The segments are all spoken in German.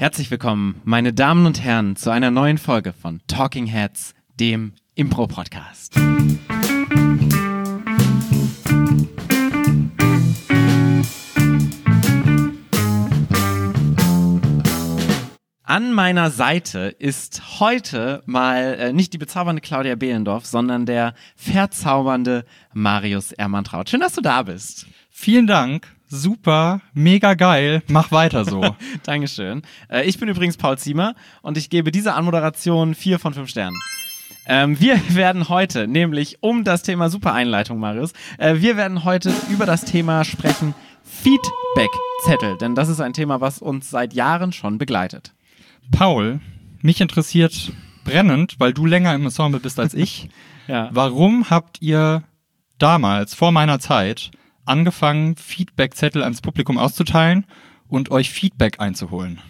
Herzlich willkommen, meine Damen und Herren, zu einer neuen Folge von Talking Heads, dem Impro-Podcast. An meiner Seite ist heute mal äh, nicht die bezaubernde Claudia Behlendorf, sondern der verzaubernde Marius Ermantraut. Schön, dass du da bist. Vielen Dank. Super, mega geil. Mach weiter so. Dankeschön. Äh, ich bin übrigens Paul Ziemer und ich gebe dieser Anmoderation vier von fünf Sternen. Ähm, wir werden heute, nämlich um das Thema Super Einleitung, Marius, äh, wir werden heute über das Thema sprechen Feedback-Zettel, denn das ist ein Thema, was uns seit Jahren schon begleitet. Paul, mich interessiert brennend, weil du länger im Ensemble bist als ich. Ja. Warum habt ihr damals, vor meiner Zeit, angefangen, Feedbackzettel ans Publikum auszuteilen und euch Feedback einzuholen?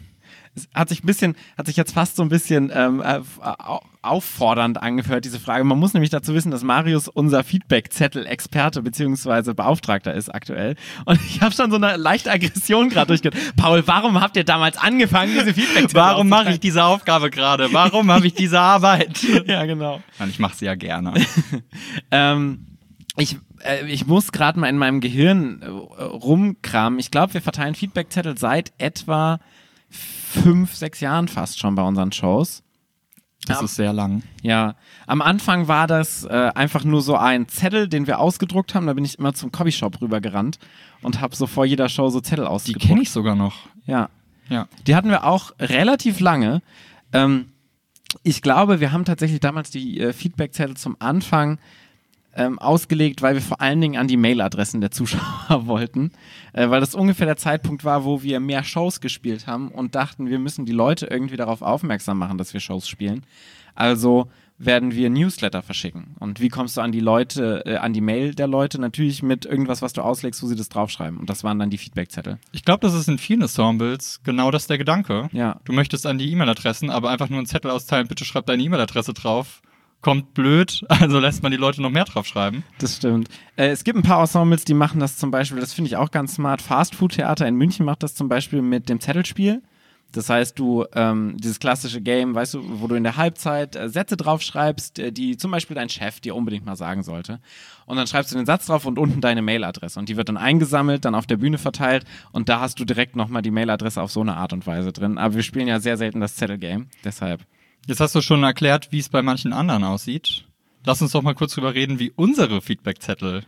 Es hat sich ein bisschen, hat sich jetzt fast so ein bisschen ähm, äh, au- auffordernd angehört, diese Frage. Man muss nämlich dazu wissen, dass Marius unser Feedback-Zettel-Experte bzw. Beauftragter ist aktuell. Und ich habe schon so eine leichte Aggression gerade durchgehört. Paul, warum habt ihr damals angefangen, diese Feedback-Zettel Warum mache ich diese Aufgabe gerade? Warum habe ich diese Arbeit? Ja, genau. Nein, ich mache sie ja gerne. Ähm, ich, äh, ich muss gerade mal in meinem Gehirn äh, rumkramen. Ich glaube, wir verteilen Feedback-Zettel seit etwa fünf, sechs Jahren fast schon bei unseren Shows. Das Ja. ist sehr lang. Ja, am Anfang war das äh, einfach nur so ein Zettel, den wir ausgedruckt haben. Da bin ich immer zum Copyshop rübergerannt und habe so vor jeder Show so Zettel Die ausgedruckt. kenne ich sogar noch. Ja, Ja. die hatten wir auch relativ lange. Ähm, ich glaube, wir haben tatsächlich damals die äh, Feedback-Zettel zum Anfang ähm, ausgelegt, weil wir vor allen Dingen an die Mailadressen der Zuschauer wollten, äh, weil das ungefähr der Zeitpunkt war, wo wir mehr Shows gespielt haben und dachten, wir müssen die Leute irgendwie darauf aufmerksam machen, dass wir Shows spielen. Also werden wir Newsletter verschicken. Und wie kommst du an die Leute, äh, an die Mail der Leute? Natürlich mit irgendwas, was du auslegst, wo sie das draufschreiben. Und das waren dann die Feedback-Zettel. Ich glaube, das ist in vielen Ensembles genau das der Gedanke. Ja. Du möchtest an die E-Mail-Adressen, aber einfach nur einen Zettel austeilen, bitte schreib deine E-Mail-Adresse drauf. Kommt blöd, also lässt man die Leute noch mehr draufschreiben. Das stimmt. Äh, es gibt ein paar Ensembles, die machen das zum Beispiel, das finde ich auch ganz smart. Fast Food Theater in München macht das zum Beispiel mit dem Zettelspiel. Das heißt, du, ähm, dieses klassische Game, weißt du, wo du in der Halbzeit äh, Sätze draufschreibst, äh, die zum Beispiel dein Chef dir unbedingt mal sagen sollte. Und dann schreibst du den Satz drauf und unten deine Mailadresse. Und die wird dann eingesammelt, dann auf der Bühne verteilt. Und da hast du direkt nochmal die Mailadresse auf so eine Art und Weise drin. Aber wir spielen ja sehr selten das Zettelgame. Deshalb. Jetzt hast du schon erklärt, wie es bei manchen anderen aussieht. Lass uns doch mal kurz drüber reden, wie unsere Feedbackzettel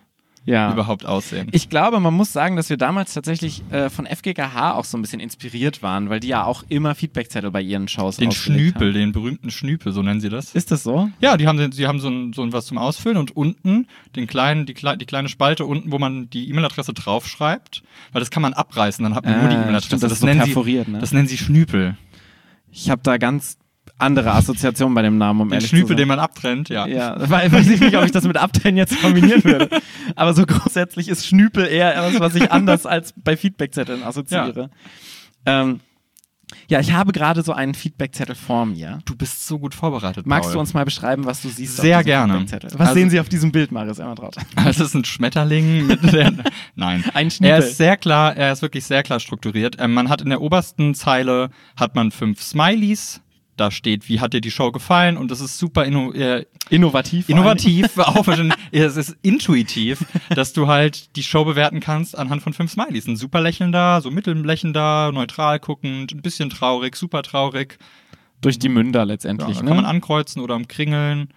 Ja. überhaupt aussehen. Ich glaube, man muss sagen, dass wir damals tatsächlich äh, von FGKH auch so ein bisschen inspiriert waren, weil die ja auch immer Feedbackzettel bei ihren Shows den Schnüpel, Haben. den berühmten Schnüpel, so nennen sie das. Ist das so? Ja, die haben, sie haben so ein, so ein was zum Ausfüllen und unten den kleinen, die, die kleine Spalte unten, wo man die E-Mail-Adresse draufschreibt, weil das kann man abreißen, dann hat man nur die Ah, E-Mail-Adresse. das ist so nennen sie, ne? das nennen sie Schnüpel. Ich habe da ganz andere Assoziationen bei dem Namen, um Den ehrlich Schnüpel, zu den sein. man abtrennt, ja. Ja, weil, weiß ich nicht, ob ich das mit Abtrennen jetzt kombinieren würde. Aber so grundsätzlich ist Schnüpel eher etwas, was ich anders als bei Feedbackzetteln assoziiere. Ja, ähm, ja ich habe gerade so einen Feedbackzettel vor mir. Du bist so gut vorbereitet, Magst Paul. du uns mal beschreiben, was du siehst? Sehr gerne. Was Also- sehen Sie auf diesem Bild, Marius Emmertraut? Es ist ein Schmetterling mit der. Nein. Ein Er Schniepel. ist sehr klar, er ist wirklich sehr klar strukturiert. Ähm, man hat in der obersten Zeile hat man fünf Smileys. Da steht, wie hat dir die Show gefallen? Und das ist super inno äh, Innovativ. innovativ, auch es ist intuitiv, dass du halt die Show bewerten kannst anhand von fünf Smileys. Ein super lächelnder, so mittellächelnder, neutral guckend, ein bisschen traurig, super traurig. Durch die Münder Ja, letztendlich. da ne? kann man ankreuzen oder umkringeln.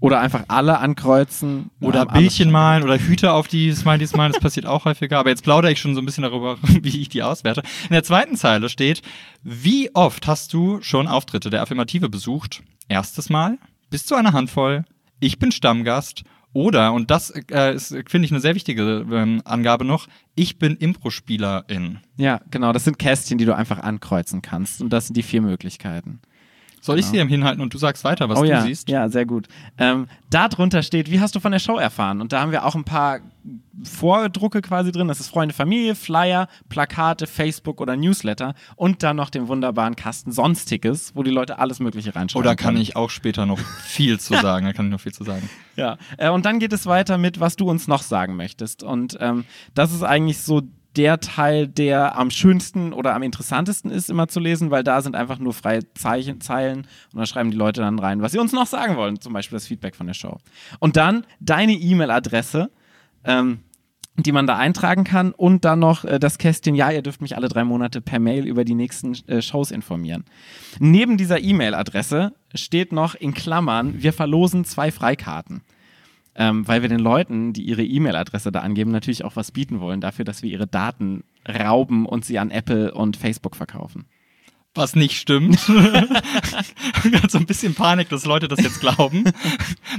Oder einfach alle ankreuzen. Oder Bildchen malen oder Hüte auf die Smileys malen, das passiert auch häufiger. Aber jetzt plaudere ich schon so ein bisschen darüber, wie ich die auswerte. In der zweiten Zeile steht, wie oft hast du schon Auftritte der Affirmative besucht? Erstes Mal, bis zu einer Handvoll, ich bin Stammgast oder, und das äh, ist, finde ich, eine sehr wichtige ähm, Angabe noch, ich bin Impro-Spielerin. Ja, genau. Das sind Kästchen, die du einfach ankreuzen kannst. Und das sind die vier Möglichkeiten. Soll ich Genau. sie ihm hinhalten und du sagst weiter, was oh du ja, siehst? ja, sehr gut. Ähm, da drunter steht, wie hast du von der Show erfahren? Und da haben wir auch ein paar Vordrucke quasi drin. Das ist Freunde, Familie, Flyer, Plakate, Facebook oder Newsletter und dann noch den wunderbaren Kasten Sonstiges, wo die Leute alles Mögliche reinschreiben. Oder kann können. ich auch später noch viel zu sagen? Da kann ich noch viel zu sagen. Ja. Äh, und dann geht es weiter mit, was du uns noch sagen möchtest. Und ähm, das ist eigentlich so der Teil, der am schönsten oder am interessantesten ist, immer zu lesen, weil da sind einfach nur freie Zeichen, Zeilen und da schreiben die Leute dann rein, was sie uns noch sagen wollen, zum Beispiel das Feedback von der Show. Und dann deine E-Mail-Adresse. Ähm, die man da eintragen kann und dann noch äh, das Kästchen, ja, ihr dürft mich alle drei Monate per Mail über die nächsten äh, Shows informieren. Neben dieser E-Mail-Adresse steht noch in Klammern, wir verlosen zwei Freikarten. Ähm, weil wir den Leuten, die ihre E-Mail-Adresse da angeben, natürlich auch was bieten wollen, dafür, dass wir ihre Daten rauben und sie an Apple und Facebook verkaufen was nicht stimmt. so ein bisschen Panik, dass Leute das jetzt glauben.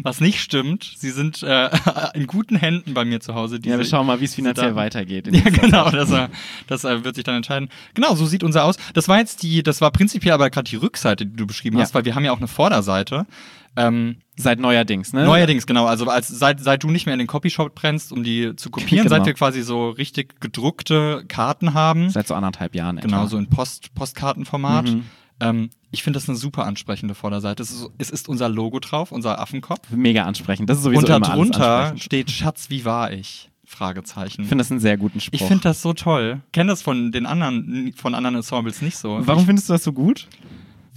Was nicht stimmt. Sie sind äh, in guten Händen bei mir zu Hause. Diese, ja, wir schauen mal, wie es finanziell weitergeht. Ja, genau. Das, äh, das äh, wird sich dann entscheiden. Genau, so sieht unser aus. Das war jetzt die, das war prinzipiell aber gerade die Rückseite, die du beschrieben ja. hast, weil wir haben ja auch eine Vorderseite. Ähm, seit neuerdings, ne? Neuerdings, genau. Also als, seit, seit du nicht mehr in den Copyshop brennst, um die zu kopieren, genau. seit wir quasi so richtig gedruckte Karten haben. Seit so anderthalb Jahren. Etwa. Genau, so in Post, Postkartenformat. Mhm. Ähm, ich finde das eine super ansprechende Vorderseite. Es ist, es ist, unser Logo drauf, unser Affenkopf. Mega ansprechend. Das ist sowieso Und darunter steht Schatz, wie war ich? Fragezeichen. Ich finde das einen sehr guten Spruch. Ich finde das so toll. Kenne das von den anderen, von anderen Ensembles nicht so. Warum ich, findest du das so gut?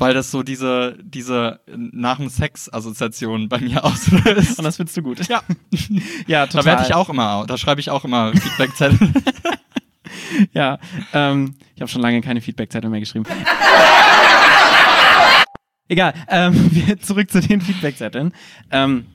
Weil das so diese, diese nach dem Sex-Assoziation bei mir auslöst. Und das findest du gut. Ja. ja, total. Da werde ich auch immer, da schreibe ich auch immer Feedback-Zettel. ja, ähm, ich habe schon lange keine Feedback-Zettel mehr geschrieben. Egal, ähm, zurück zu den Feedback-Zetteln. Ähm,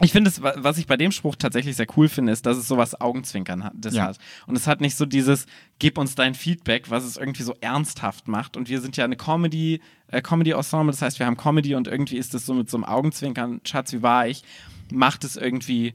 ich finde es, was ich bei dem Spruch tatsächlich sehr cool finde, ist, dass es sowas Augenzwinkern hat, das ja. hat. Und es hat nicht so dieses, gib uns dein Feedback, was es irgendwie so ernsthaft macht. Und wir sind ja eine Comedy, äh, Comedy-Ensemble, das heißt, wir haben Comedy und irgendwie ist das so mit so einem Augenzwinkern, Schatz, wie war ich, macht es irgendwie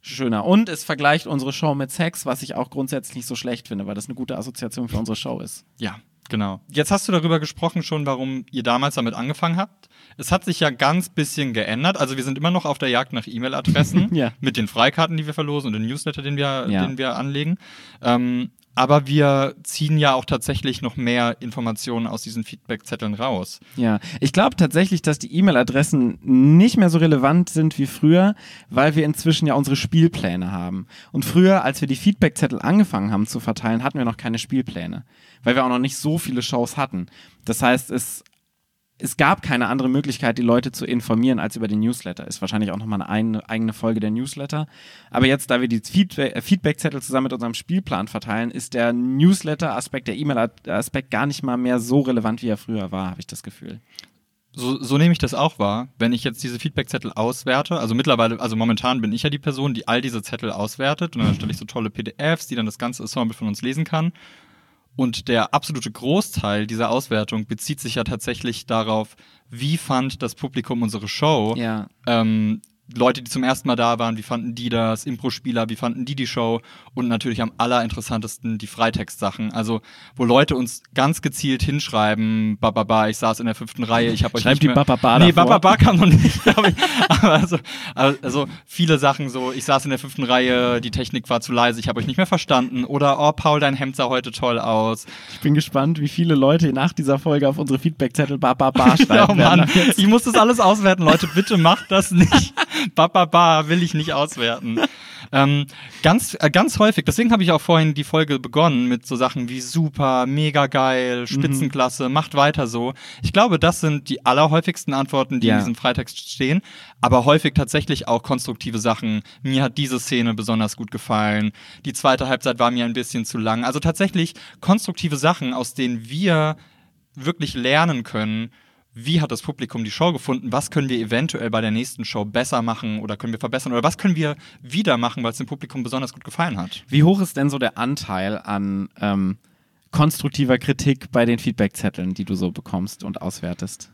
schöner. Und es vergleicht unsere Show mit Sex, was ich auch grundsätzlich nicht so schlecht finde, weil das eine gute Assoziation für unsere Show ist. Ja, Genau. Jetzt hast du darüber gesprochen schon, warum ihr damals damit angefangen habt. Es hat sich ja ganz bisschen geändert. Also wir sind immer noch auf der Jagd nach E-Mail-Adressen ja. mit den Freikarten, die wir verlosen und den Newsletter, den wir, ja. den wir anlegen. Ähm, aber wir ziehen ja auch tatsächlich noch mehr Informationen aus diesen Feedbackzetteln raus. Ja, ich glaube tatsächlich, dass die E-Mail-Adressen nicht mehr so relevant sind wie früher, weil wir inzwischen ja unsere Spielpläne haben. Und früher, als wir die Feedbackzettel angefangen haben zu verteilen, hatten wir noch keine Spielpläne, weil wir auch noch nicht so viele Shows hatten. Das heißt, es es gab keine andere Möglichkeit, die Leute zu informieren als über den Newsletter. Ist wahrscheinlich auch nochmal eine eigene Folge der Newsletter. Aber jetzt, da wir die äh, Feedbackzettel zusammen mit unserem Spielplan verteilen, ist der Newsletter-Aspekt, der E-Mail-Aspekt gar nicht mal mehr so relevant, wie er früher war, habe ich das Gefühl. So, so nehme ich das auch wahr. Wenn ich jetzt diese Feedbackzettel auswerte, also mittlerweile, also momentan bin ich ja die Person, die all diese Zettel auswertet und dann stelle ich so tolle PDFs, die dann das ganze Ensemble von uns lesen kann. Und der absolute Großteil dieser Auswertung bezieht sich ja tatsächlich darauf, wie fand das Publikum unsere Show. Ja. Ähm, Leute, die zum ersten Mal da waren, wie fanden die das? Impro-Spieler, wie fanden die die Show? Und natürlich am allerinteressantesten die Freitext-Sachen. Also, wo Leute uns ganz gezielt hinschreiben, bababa, ich saß in der fünften Reihe, ich habe euch Schreibt nicht die bababa Nee, bababa kam noch nicht, Aber also, also, viele Sachen so, ich saß in der fünften Reihe, die Technik war zu leise, ich habe euch nicht mehr verstanden. Oder, oh, Paul, dein Hemd sah heute toll aus. Ich bin gespannt, wie viele Leute nach dieser Folge auf unsere Feedback-Zettel bababa schreiben oh Mann, ich muss das alles auswerten, Leute, bitte macht das nicht. ba, ba, ba, will ich nicht auswerten. ähm, ganz, äh, ganz häufig, deswegen habe ich auch vorhin die Folge begonnen mit so Sachen wie super, mega geil, mhm. Spitzenklasse, mhm. macht weiter so. Ich glaube, das sind die allerhäufigsten Antworten, die ja. in diesem Freitext stehen, aber häufig tatsächlich auch konstruktive Sachen. Mir hat diese Szene besonders gut gefallen. Die zweite Halbzeit war mir ein bisschen zu lang. Also tatsächlich konstruktive Sachen, aus denen wir wirklich lernen können, wie hat das Publikum die Show gefunden, was können wir eventuell bei der nächsten Show besser machen oder können wir verbessern oder was können wir wieder machen, weil es dem Publikum besonders gut gefallen hat. Wie hoch ist denn so der Anteil an ähm, konstruktiver Kritik bei den Feedbackzetteln, die du so bekommst und auswertest?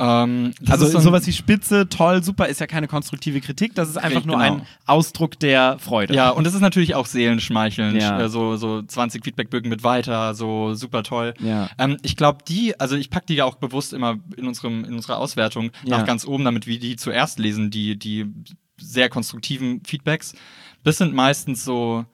Ähm, also so sowas wie Spitze, toll, super, ist ja keine konstruktive Kritik, das ist einfach Richtig, nur genau. ein Ausdruck der Freude. Ja, und es ist natürlich auch seelenschmeichelnd, ja. äh, so, so 20 Feedbackbögen mit weiter, so super toll. Ja. Ähm, ich glaube, die, also ich packe die ja auch bewusst immer in, unserem, in unserer Auswertung ja. nach ganz oben, damit wir die zuerst lesen, die, die sehr konstruktiven Feedbacks. Das sind meistens so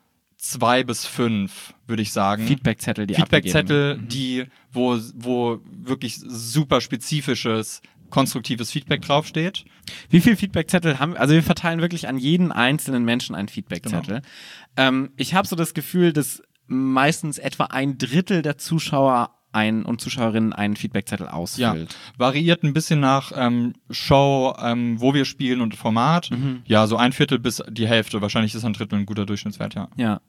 zwei bis fünf, würde ich sagen. Feedbackzettel, die Feedbackzettel, mhm. die, wo, wo wirklich super spezifisches, konstruktives Feedback draufsteht. Wie viele Feedbackzettel haben wir? Also wir verteilen wirklich an jeden einzelnen Menschen einen Feedbackzettel. Genau. Ähm, ich habe so das Gefühl, dass meistens etwa ein Drittel der Zuschauer ein und Zuschauerinnen einen Feedbackzettel ausfüllt. Ja, variiert ein bisschen nach ähm, Show, ähm, wo wir spielen und Format. Mhm. Ja, so ein Viertel bis die Hälfte. Wahrscheinlich ist ein Drittel ein guter Durchschnittswert, ja. Ja.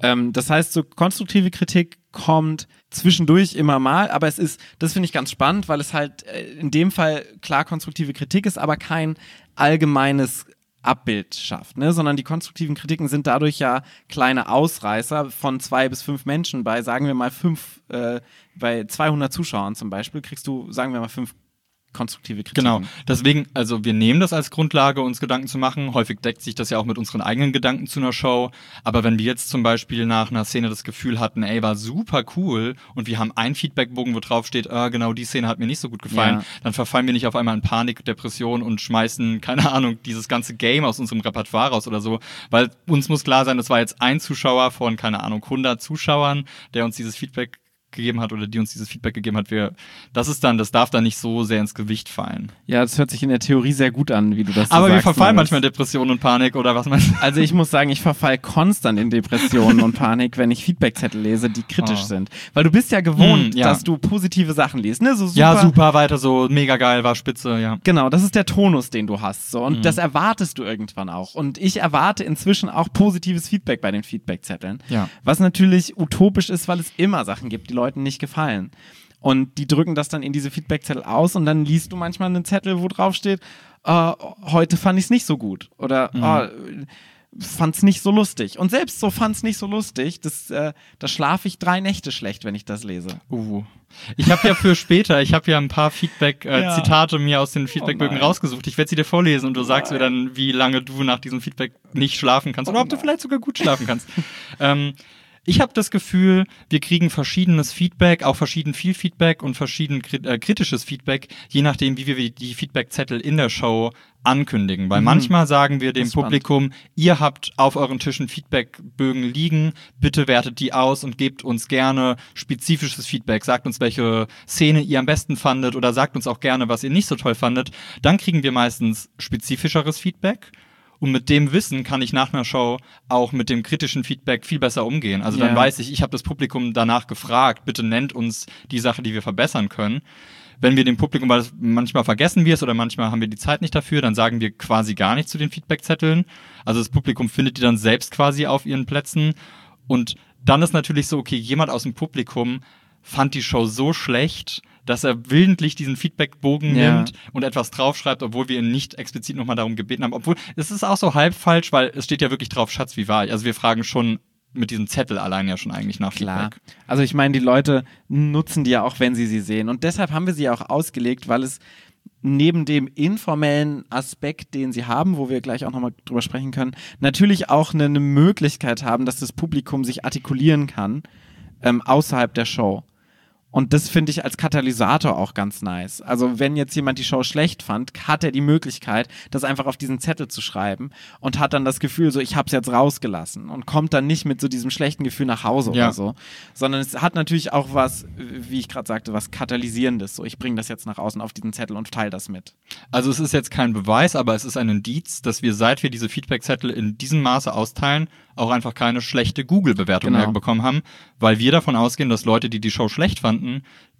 Ähm, das heißt, so konstruktive Kritik kommt zwischendurch immer mal, aber es ist, das finde ich ganz spannend, weil es halt äh, in dem Fall klar konstruktive Kritik ist, aber kein allgemeines Abbild schafft, ne? sondern die konstruktiven Kritiken sind dadurch ja kleine Ausreißer von zwei bis fünf Menschen bei, sagen wir mal, fünf, äh, bei 200 Zuschauern zum Beispiel, kriegst du, sagen wir mal, fünf konstruktive Kritik. Genau. Deswegen, also wir nehmen das als Grundlage, uns Gedanken zu machen. Häufig deckt sich das ja auch mit unseren eigenen Gedanken zu einer Show. Aber wenn wir jetzt zum Beispiel nach einer Szene das Gefühl hatten, ey, war super cool und wir haben einen Feedbackbogen, wo drauf steht, ah, genau die Szene hat mir nicht so gut gefallen, Ja. dann verfallen wir nicht auf einmal in Panik, Depression und schmeißen, keine Ahnung, dieses ganze Game aus unserem Repertoire raus oder so. Weil uns muss klar sein, das war jetzt ein Zuschauer von, keine Ahnung, 100 Zuschauern, der uns dieses Feedback gegeben hat oder die uns dieses Feedback gegeben hat, wir, das ist dann, das darf dann nicht so sehr ins Gewicht fallen. Ja, das hört sich in der Theorie sehr gut an, wie du das so Aber wir sagst, verfallen Moritz. manchmal in Depression und Panik oder was meinst du? Also ich muss sagen, ich verfall konstant in Depressionen und Panik, wenn ich Feedbackzettel lese, die kritisch Oh. sind. Weil du bist ja gewohnt, Hm, ja. dass du positive Sachen liest. Ne? So super, Ja, super, weiter so, mega geil, war spitze, ja. Genau, das ist der Tonus, den du hast. So. Und Mhm. das erwartest du irgendwann auch. Und ich erwarte inzwischen auch positives Feedback bei den Feedbackzetteln. Ja. Was natürlich utopisch ist, weil es immer Sachen gibt, die Leuten nicht gefallen. Und die drücken das dann in diese Feedbackzettel aus und dann liest du manchmal einen Zettel, wo drauf steht, äh, heute fand ich es nicht so gut. Oder Mhm. äh, fand's nicht so lustig. Und selbst so fand's nicht so lustig, das, äh, da schlafe ich drei Nächte schlecht, wenn ich das lese. Uh. Ich habe ja für später, ich habe ja ein paar Feedback-Zitate mir aus den Feedbackbögen nein. rausgesucht. Ich werde sie dir vorlesen und du sagst mir dann, wie lange du nach diesem Feedback nicht schlafen kannst oder ob du vielleicht sogar gut schlafen kannst. ähm, ich habe das Gefühl, wir kriegen verschiedenes Feedback, auch verschieden viel Feedback und verschieden äh, kritisches Feedback, je nachdem, wie wir die Feedbackzettel in der Show ankündigen. Weil Mhm. manchmal sagen wir dem. Publikum, ihr habt auf euren Tischen Feedbackbögen liegen, bitte wertet die aus und gebt uns gerne spezifisches Feedback. Sagt uns, welche Szene ihr am besten fandet oder sagt uns auch gerne, was ihr nicht so toll fandet. Dann kriegen wir meistens spezifischeres Feedback. Und mit dem Wissen kann ich nach einer Show auch mit dem kritischen Feedback viel besser umgehen. Also dann weiß ich, ich habe das Publikum danach gefragt, bitte nennt uns die Sache, die wir verbessern können. Wenn wir dem Publikum, weil manchmal vergessen wir es oder manchmal haben wir die Zeit nicht dafür, dann sagen wir quasi gar nichts zu den Feedbackzetteln. Also das Publikum findet die dann selbst quasi auf ihren Plätzen. Und dann ist natürlich so, okay, jemand aus dem Publikum fand die Show so schlecht, dass er willentlich diesen Feedbackbogen Ja. nimmt und etwas draufschreibt, obwohl wir ihn nicht explizit nochmal darum gebeten haben. Obwohl, es ist auch so halb falsch, weil es steht ja wirklich drauf, Schatz, wie war ich? Also wir fragen schon mit diesem Zettel allein ja schon eigentlich nach Klar. Feedback. Also ich meine, die Leute nutzen die ja auch, wenn sie sie sehen. Und deshalb haben wir sie ja auch ausgelegt, weil es neben dem informellen Aspekt, den sie haben, wo wir gleich auch nochmal drüber sprechen können, natürlich auch eine, eine Möglichkeit haben, dass das Publikum sich artikulieren kann ähm, außerhalb der Show. Und das finde ich als Katalysator auch ganz nice. Also wenn jetzt jemand die Show schlecht fand, hat er die Möglichkeit, das einfach auf diesen Zettel zu schreiben und hat dann das Gefühl, so ich habe es jetzt rausgelassen und kommt dann nicht mit so diesem schlechten Gefühl nach Hause Ja. oder so, sondern es hat natürlich auch was, wie ich gerade sagte, was katalysierendes. So ich bringe das jetzt nach außen auf diesen Zettel und teile das mit. Also es ist jetzt kein Beweis, aber es ist ein Indiz, dass wir, seit wir diese Feedbackzettel in diesem Maße austeilen, auch einfach keine schlechte Google-Bewertung Genau. mehr bekommen haben, weil wir davon ausgehen, dass Leute, die die Show schlecht fanden,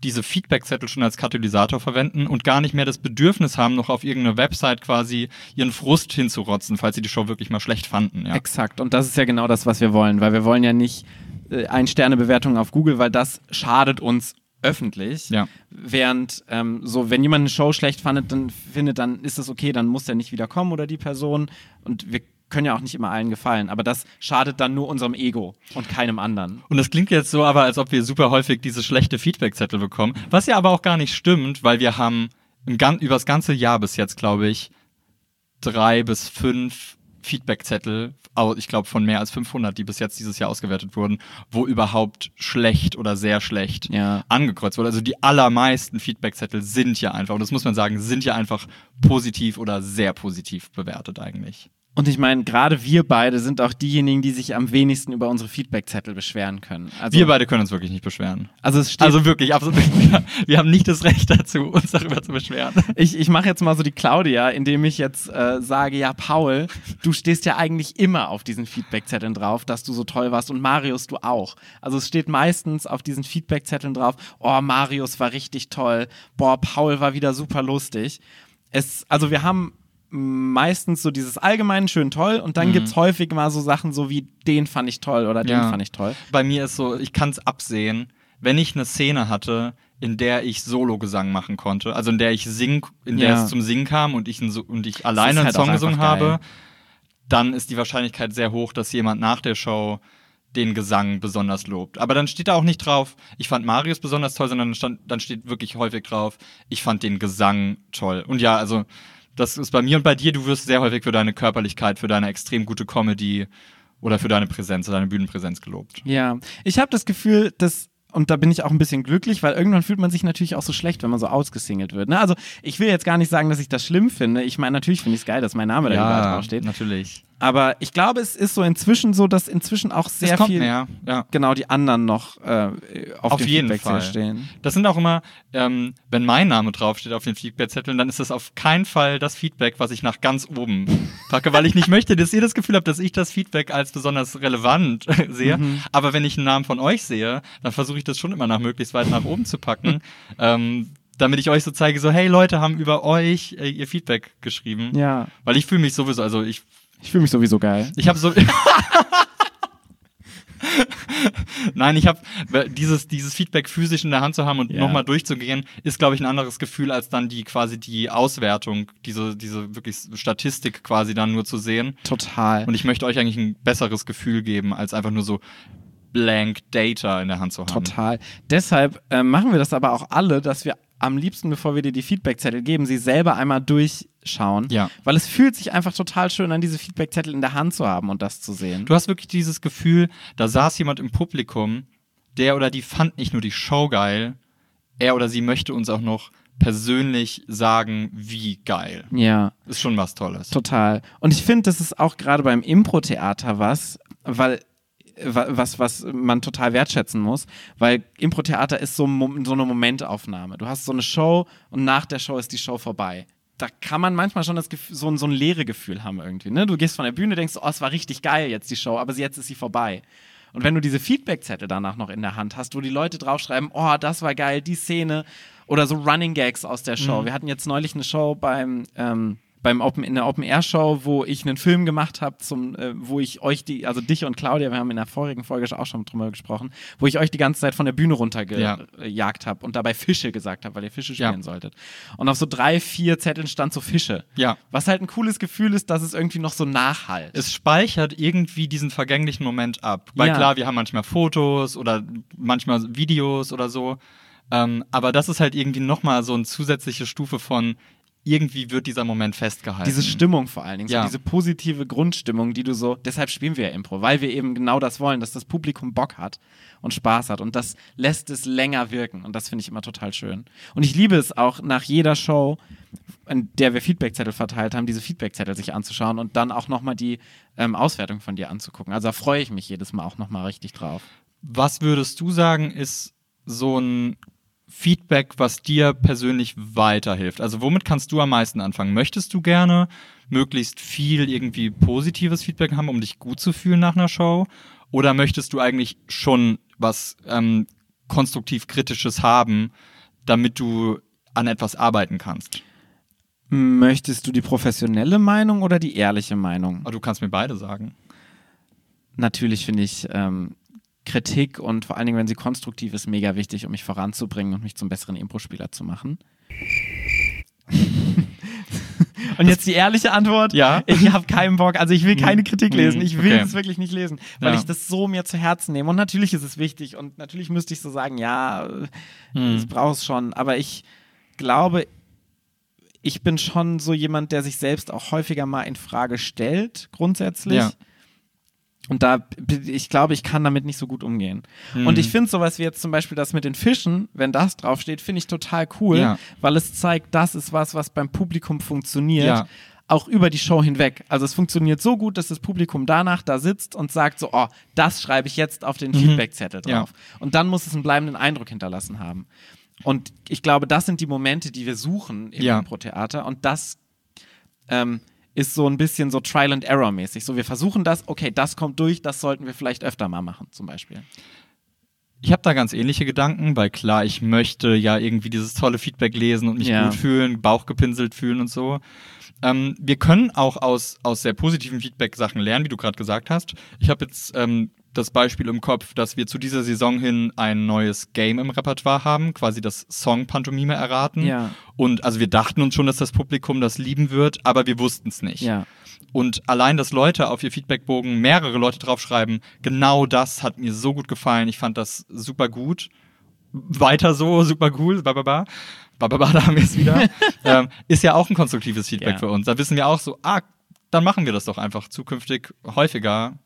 diese Feedbackzettel schon als Katalysator verwenden und gar nicht mehr das Bedürfnis haben, noch auf irgendeine Website quasi ihren Frust hinzurotzen, falls sie die Show wirklich mal schlecht fanden. Ja. Exakt. Und das ist ja genau das, was wir wollen, weil wir wollen ja nicht äh, Ein-Sterne-Bewertungen auf Google, weil das schadet uns öffentlich. Ja. Während ähm, so, wenn jemand eine Show schlecht fandet, dann findet, dann ist das okay, dann muss der nicht wieder kommen oder die Person. Und wir können ja auch nicht immer allen gefallen. Aber das schadet dann nur unserem Ego und keinem anderen. Und das klingt jetzt so aber, als ob wir super häufig diese schlechte Feedbackzettel bekommen, was ja aber auch gar nicht stimmt, weil wir haben im Gan über das ganze Jahr bis jetzt, glaube ich, drei bis fünf Feedbackzettel, ich glaube von mehr als 500, die bis jetzt dieses Jahr ausgewertet wurden, wo überhaupt schlecht oder sehr schlecht Ja. angekreuzt wurde. Also die allermeisten Feedbackzettel sind ja einfach, und das muss man sagen, sind ja einfach positiv oder sehr positiv bewertet eigentlich. Und ich meine, gerade wir beide sind auch diejenigen, die sich am wenigsten über unsere Feedbackzettel beschweren können. Also, wir beide können uns wirklich nicht beschweren. Also es steht, Also wirklich, absolut. Wir, haben nicht das Recht dazu, uns darüber zu beschweren. ich, ich mache jetzt mal so die Claudia, indem ich jetzt äh, sage, ja, Paul, du stehst ja eigentlich immer auf diesen Feedbackzetteln drauf, dass du so toll warst und Marius, du auch. Also es steht meistens auf diesen Feedbackzetteln drauf, oh, Marius war richtig toll, boah, Paul war wieder super lustig. Es, also wir haben meistens so dieses allgemein schön toll und dann Mhm. gibt's häufig mal so Sachen so wie den fand ich toll oder den Ja. fand ich toll. Bei mir ist so, ich kann es absehen, wenn ich eine Szene hatte, in der ich Solo-Gesang machen konnte, also in der ich sing, in der Ja. es zum Singen kam und ich, und ich alleine halt einen Song gesungen habe, dann ist die Wahrscheinlichkeit sehr hoch, dass jemand nach der Show den Gesang besonders lobt. Aber dann steht da auch nicht drauf, ich fand Marius besonders toll, sondern stand, dann steht wirklich häufig drauf, ich fand den Gesang toll. Und ja, also das ist bei mir und bei dir, du wirst sehr häufig für deine Körperlichkeit, für deine extrem gute Comedy oder für deine Präsenz, deine Bühnenpräsenz gelobt. Ja, ich habe das Gefühl, dass und da bin ich auch ein bisschen glücklich, weil irgendwann fühlt man sich natürlich auch so schlecht, wenn man so ausgesingelt wird. Ne? Also ich will jetzt gar nicht sagen, dass ich das schlimm finde. Ich meine, natürlich finde ich es geil, dass mein Name da überall draufsteht. natürlich. Aber ich glaube, es ist so inzwischen so, dass inzwischen auch sehr viel mehr, ja. genau die anderen noch äh, auf, Auf dem jeden Feedbackzettel Fall. stehen. Das sind auch immer, ähm, wenn mein Name draufsteht auf den Feedback-Zetteln, dann ist das auf keinen Fall das Feedback, was ich nach ganz oben packe, weil ich nicht möchte, dass ihr das Gefühl habt, dass ich das Feedback als besonders relevant sehe. Mhm. Aber wenn ich einen Namen von euch sehe, dann versuche ich das schon immer nach möglichst weit nach oben zu packen. ähm, damit ich euch so zeige, so, hey, Leute haben über euch äh, ihr Feedback geschrieben. Ja, Weil ich fühle mich sowieso, also ich ich fühle mich sowieso geil. ich habe so. Nein, ich habe dieses, dieses Feedback physisch in der Hand zu haben und Ja. nochmal durchzugehen, ist, glaube ich, ein anderes Gefühl, als dann die quasi die Auswertung, diese, diese wirklich Statistik quasi dann nur zu sehen. Total. Und ich möchte euch eigentlich ein besseres Gefühl geben, als einfach nur so blank Data in der Hand zu haben. Total. Deshalb äh, machen wir das aber auch alle, dass wir am liebsten, bevor wir dir die Feedbackzettel geben, sie selber einmal durchschauen. Ja. Weil es fühlt sich einfach total schön an, diese Feedbackzettel in der Hand zu haben und das zu sehen. Du hast wirklich dieses Gefühl, da saß jemand im Publikum, der oder die fand nicht nur die Show geil, er oder sie möchte uns auch noch persönlich sagen, wie geil. ja, Ist schon was Tolles. total. Und ich finde, das ist auch gerade beim Impro-Theater was, weil was, was man total wertschätzen muss, weil Impro-Theater ist so, so eine Momentaufnahme. Du hast so eine Show und nach der Show ist die Show vorbei. Da kann man manchmal schon das Gefühl, so, ein- so ein leere Gefühl haben irgendwie. Ne? Du gehst von der Bühne, denkst, oh, es war richtig geil jetzt die Show, aber jetzt ist sie vorbei. Und wenn du diese Feedbackzettel danach noch in der Hand hast, wo die Leute draufschreiben, oh, das war geil, die Szene oder so Running Gags aus der Show. Wir hatten jetzt neulich eine Show beim ähm, beim Open, in der Open Air Show, wo ich einen Film gemacht habe, zum, äh, wo ich euch die, also dich und Claudia, wir haben in der vorigen Folge auch schon drüber gesprochen, wo ich euch die ganze Zeit von der Bühne runtergejagt habe und dabei Fische gesagt habe, weil ihr Fische Ja. spielen solltet. Und auf so drei, vier Zetteln stand so Fische. Ja. Was halt ein cooles Gefühl ist, dass es irgendwie noch so nachhalt. Es speichert irgendwie diesen vergänglichen Moment ab. Weil Ja. klar, wir haben manchmal Fotos oder manchmal Videos oder so. Ähm, aber das ist halt irgendwie nochmal so eine zusätzliche Stufe von irgendwie wird dieser Moment festgehalten. Diese Stimmung vor allen Dingen, Ja. so diese positive Grundstimmung, die du so, deshalb spielen wir ja Impro, weil wir eben genau das wollen, dass das Publikum Bock hat und Spaß hat und das lässt es länger wirken und das finde ich immer total schön. Und ich liebe es auch nach jeder Show, in der wir Feedbackzettel verteilt haben, diese Feedbackzettel sich anzuschauen und dann auch nochmal die ähm, Auswertung von dir anzugucken. Also da freue ich mich jedes Mal auch nochmal richtig drauf. Was würdest du sagen, ist so ein Feedback, was dir persönlich weiterhilft? Also womit kannst du am meisten anfangen? Möchtest du gerne möglichst viel irgendwie positives Feedback haben, um dich gut zu fühlen nach einer Show? Oder möchtest du eigentlich schon was ähm, konstruktiv Kritisches haben, damit du an etwas arbeiten kannst? Möchtest du die professionelle Meinung oder die ehrliche Meinung? Aber du kannst mir beide sagen. natürlich finde ich ähm, Kritik und vor allen Dingen, wenn sie konstruktiv ist, mega wichtig, um mich voranzubringen und mich zum besseren Impro-Spieler zu machen. und jetzt die ehrliche Antwort. Ja. Ich habe keinen Bock, also ich will keine Kritik lesen. Ich will Okay. es wirklich nicht lesen, weil Ja. ich das so mir zu Herzen nehme. Und natürlich ist es wichtig und natürlich müsste ich so sagen, ja, Hm. ich brauch's schon. Aber ich glaube, ich bin schon so jemand, der sich selbst auch häufiger mal in Frage stellt, grundsätzlich. Ja. Und da, ich glaube, ich kann damit nicht so gut umgehen. Mhm. Und ich finde sowas wie jetzt zum Beispiel das mit den Fischen, wenn das draufsteht, finde ich total cool, Ja. weil es zeigt, das ist was, was beim Publikum funktioniert. Ja. auch über die Show hinweg. Also es funktioniert so gut, dass das Publikum danach da sitzt und sagt so, oh, das schreibe ich jetzt auf den Feedbackzettel Ja. drauf. Und dann muss es einen bleibenden Eindruck hinterlassen haben. Und ich glaube, das sind die Momente, die wir suchen im Ja. Impro-Theater. Und das ähm, ist so ein bisschen so Trial and Error mäßig. So, wir versuchen das, okay, das kommt durch, das sollten wir vielleicht öfter mal machen, zum Beispiel. Ich habe da ganz ähnliche Gedanken, weil klar, ich möchte ja irgendwie dieses tolle Feedback lesen und mich Ja. gut fühlen, Bauch gepinselt fühlen und so. Ähm, wir können auch aus, aus sehr positiven Feedback-Sachen lernen, wie du gerade gesagt hast. Ich habe jetzt ähm, das Beispiel im Kopf, dass wir zu dieser Saison hin ein neues Game im Repertoire haben, quasi das Song-Pantomime erraten. Ja. Und also wir dachten uns schon, dass das Publikum das lieben wird, aber wir wussten es nicht. Ja. Und allein, dass Leute auf ihr Feedbackbogen mehrere Leute draufschreiben, genau das hat mir so gut gefallen. Ich fand das super gut. Weiter so, super cool, bababa. Bababa, da haben wir es wieder. ähm, ist ja auch ein konstruktives Feedback Ja. für uns. Da wissen wir auch so, ah, dann machen wir das doch einfach zukünftig häufiger,